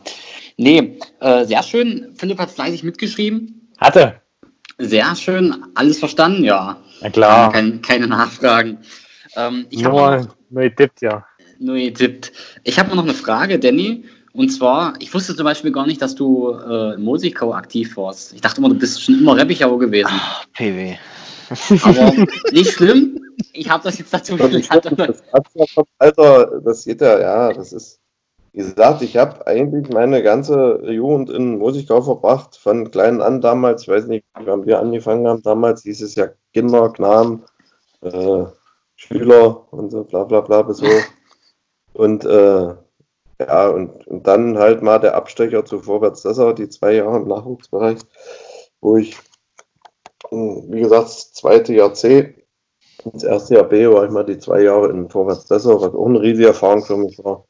Nee, äh, sehr schön. Philipp hat fleißig mitgeschrieben. Hatte. Sehr schön. Alles verstanden, ja. Na klar. Keine, keine Nachfragen. Ähm, ich Nur, noch, nur getippt, ja. Nur getippt. Ich habe noch eine Frage, Danny. Und zwar, ich wusste zum Beispiel gar nicht, dass du äh, in Mosikau aktiv warst. Ich dachte immer, du bist schon immer Reppichau gewesen. PW. Aber nicht schlimm. Ich habe das jetzt dazu ich gelernt. das Alter, Alter, das geht ja, ja, das ist, wie gesagt, ich habe eigentlich meine ganze Jugend in Mosikau verbracht, von klein an damals, ich weiß nicht, wann wir angefangen haben, damals hieß es ja Kinder, Knaben, äh, Schüler und so, bla bla bla, bis so. Und äh, ja, und, und dann halt mal der Abstecher zu Vorwärts Dessau, die zwei Jahre im Nachwuchsbereich, wo ich, mh, wie gesagt, das zweite Jahr C das erste Jahr B war ich mal die zwei Jahre in Vorwärts Dessau, was auch eine riesige Erfahrung für mich war.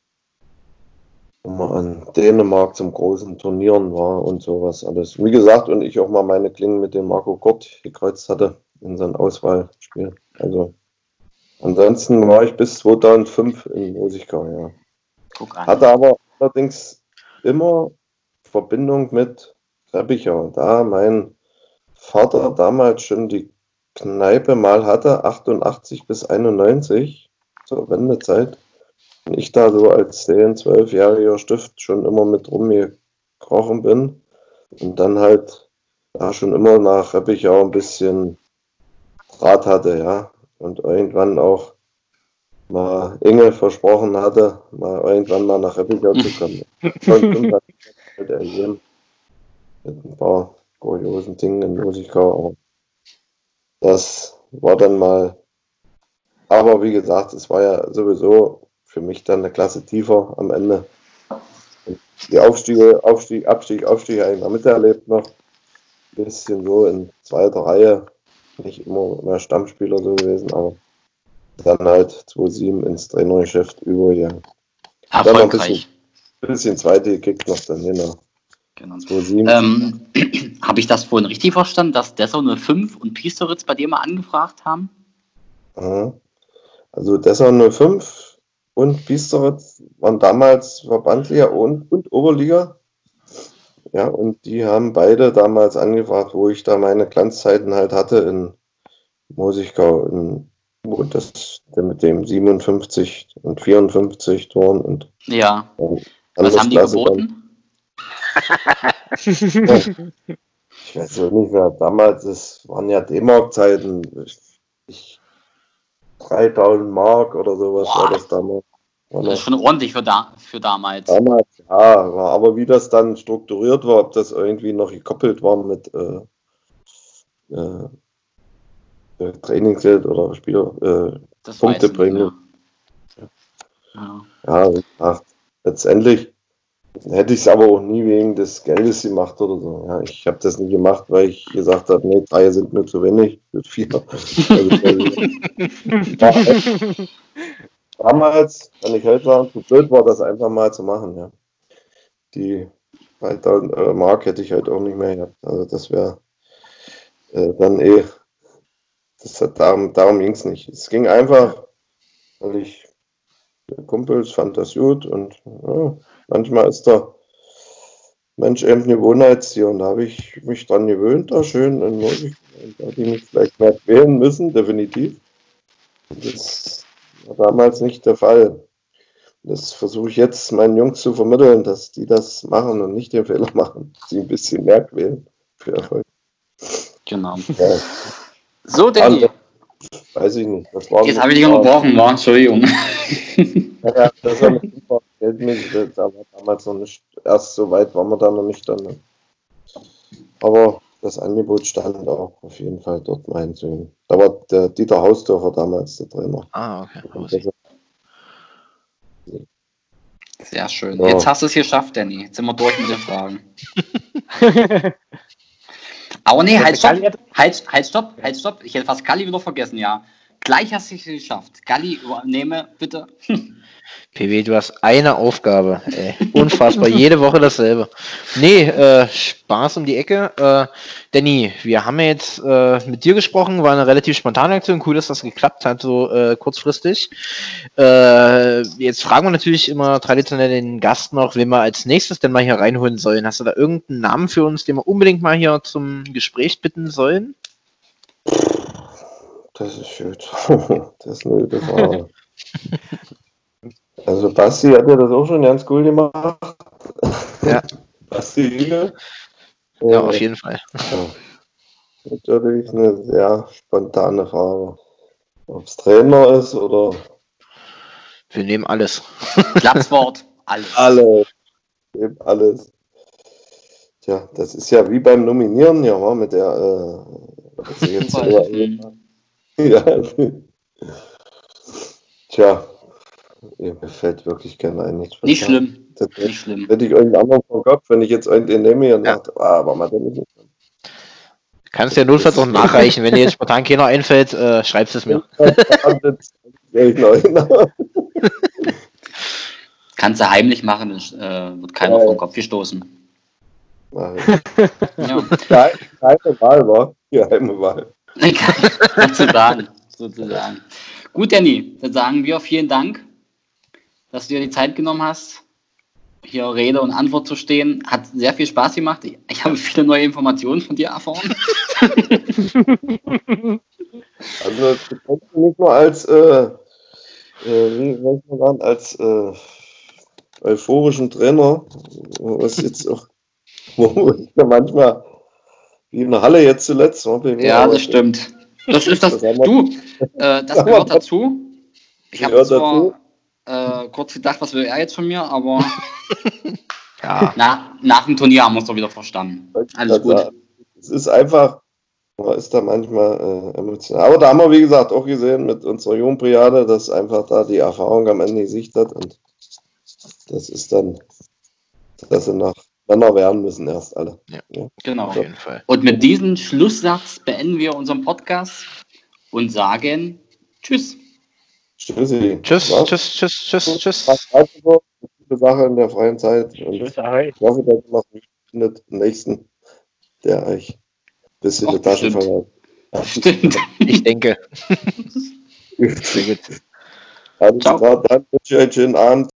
Wo man an Dänemark zum großen Turnieren war und sowas alles. Wie gesagt, und ich auch mal meine Klingen mit dem Marco Kurt gekreuzt hatte in sein Auswahlspiel. Also ansonsten war ich bis 2005 in Musikau, ja. Guck an. Hatte aber allerdings immer Verbindung mit Reppichau. Da mein Vater damals schon die Kneipe mal hatte, 88 bis 91, zur Wendezeit. Und ich da so als 10-, 12-jähriger Stift schon immer mit rumgekrochen bin. Und dann halt da schon immer nach Reppichau ein bisschen Draht hatte, ja. Und irgendwann auch mal Inge versprochen hatte, mal irgendwann mal nach Reppichau zu kommen. Und, halt ergeben. Mit ein paar kuriosen Dingen in Musikau, das war dann mal, aber wie gesagt, es war ja sowieso für mich dann eine Klasse tiefer am Ende. Und die Aufstiege, Aufstieg, Abstieg, Aufstieg habe ich miterlebt noch. Ein bisschen so in zweiter Reihe. Nicht immer mehr Stammspieler so gewesen, aber dann halt 2-7 ins Trainergeschäft übergegangen. Dann noch ein bisschen, Erfolgreich. bisschen zweite gekickt noch dann hin. Genau. 2-7. Ähm, Habe ich das vorhin richtig verstanden, dass Dessau 05 und Piesteritz bei dir mal angefragt haben? Also Dessau 05 und Biesteritz waren damals Verbandsliga und, und Oberliga. Ja, und die haben beide damals angefragt, wo ich da meine Glanzzeiten halt hatte in Mosigkau, in, wo das mit dem 57 und 54 Toren und Ja. dann Was haben die geboten? Ich weiß auch nicht mehr, damals, das waren ja D-Mark-Zeiten. Ich, ich, 3000 Mark oder sowas war Boah. das damals. Das ist schon ordentlich für, da, für damals. Damals, ja, aber wie das dann strukturiert war, ob das irgendwie noch gekoppelt war mit äh, äh, äh, Trainingsgeld oder Spieler, äh, Punkte bringen. Ja. ja, gesagt, letztendlich hätte ich es aber auch nie wegen des Geldes gemacht oder so. Ja, ich habe das nie gemacht, weil ich gesagt habe, nee, drei sind mir zu wenig, mit vier. Also, äh, damals, wenn ich heute sagen, zu blöd war, das einfach mal zu machen, ja. Die 3000 äh, Mark hätte ich halt auch nicht mehr gehabt. Also das wäre äh, dann eh, das hat, darum, darum ging es nicht. Es ging einfach, weil ich Kumpels fand das gut und ja, manchmal ist der Mensch eben ein Gewohnheitstier und da habe ich mich dran gewöhnt, da schön. Und da hätte ich mich vielleicht mehr quälen müssen, definitiv. Das war damals nicht der Fall. Das versuche ich jetzt meinen Jungs zu vermitteln, dass die das machen und nicht den Fehler machen, sie ein bisschen mehr quälen für Erfolg. Genau. Ja, So, Danny. Andere- weiß ich nicht. Das war Jetzt habe ich dich unterbrochen, war. Entschuldigung. Ja, das war eine super da war damals noch nicht, erst so weit waren wir da noch nicht dann. Aber das Angebot stand auch auf jeden Fall dort mal hinzugehen. Da war der Dieter Hausdorfer damals der Trainer. Ah, okay. Sehr schön. Ja. Jetzt hast du es geschafft, Danny. Jetzt sind wir durch mit den Fragen. Aber nee, halt stopp. Halt, halt, stopp, halt, stopp. Ich hätte fast Kali wieder vergessen, ja. Gleich hast du es geschafft. Galli, übernehme bitte. PW, du hast eine Aufgabe. Ey. Unfassbar, jede Woche dasselbe. Nee, äh, Spaß um die Ecke. Äh, Danny, wir haben jetzt äh, mit dir gesprochen, war eine relativ spontane Aktion. Cool, dass das geklappt hat, so äh, kurzfristig. Äh, jetzt fragen wir natürlich immer traditionell den Gast noch, wen wir als nächstes denn mal hier reinholen sollen. Hast du da irgendeinen Namen für uns, den wir unbedingt mal hier zum Gespräch bitten sollen? Das ist schön. das ist eine gute Frage. Also Basti hat ja das auch schon ganz cool gemacht. Ja. Basti Hügel. Ja, auf jeden Fall. Ja. Natürlich eine sehr spontane Frage. Ob es Trainer ist oder Wir nehmen alles. Platzwort, alles. alles. Eben alles. Tja, das ist ja wie beim Nominieren, ja, mit der äh, was ich jetzt Mhm. ja. Tja, ja, mir fällt wirklich keiner ein. Nichts Nicht schlimm, Das nicht schlimm. hätte ich irgendeinen anderen vom Kopf, wenn ich jetzt einen nehme und dachte, ah, aber mal den nicht. Kannst ja notfalls auch nachreichen. Wenn dir jetzt spontan keiner einfällt, äh, schreibst es mir. Kannst du heimlich machen, das, äh, wird keiner Ja, vom ja. Kopf gestoßen. Nein, Ja. Geheime Wahl war. Geheime Wahl. sozusagen, sozusagen. Gut, Danny, dann sagen wir vielen Dank, dass du dir die Zeit genommen hast, hier Rede und Antwort zu stehen. Hat sehr viel Spaß gemacht. Ich, habe viele neue Informationen von dir erfahren. Also nicht nur als, äh, äh, als äh, euphorischen Trainer, was jetzt auch, wo ich ja manchmal, wie in der Halle jetzt zuletzt, mir Ja, das stimmt. Das ist das. Du, äh, das gehört dazu. Ich habe zwar äh, kurz gedacht, was will er jetzt von mir, aber Ja. na, nach dem Turnier haben wir es doch wieder verstanden. Alles gut. Also, Es ist einfach, man ist da manchmal äh, emotional. Aber da haben wir, wie gesagt, auch gesehen mit unserer Jungbriade, dass einfach da die Erfahrung am Ende Gesicht hat und das ist dann, dass sie nach Männer werden müssen erst alle. Genau. Auf jeden Fall. Und mit diesem Schlusssatz beenden wir unseren Podcast und sagen Tschüss. Tschüssi. Tschüss, Was? tschüss, tschüss, tschüss, tschüss. Gute Sache in der freien Zeit. Und ich hoffe, dass ihr noch einen findet, einen nächsten, der euch ein bisschen Ach, die Taschen bestimmt. verleiht. Stimmt. Ich denke. Sehr gut. Klar, dann wünsche ich euch einen schönen Abend.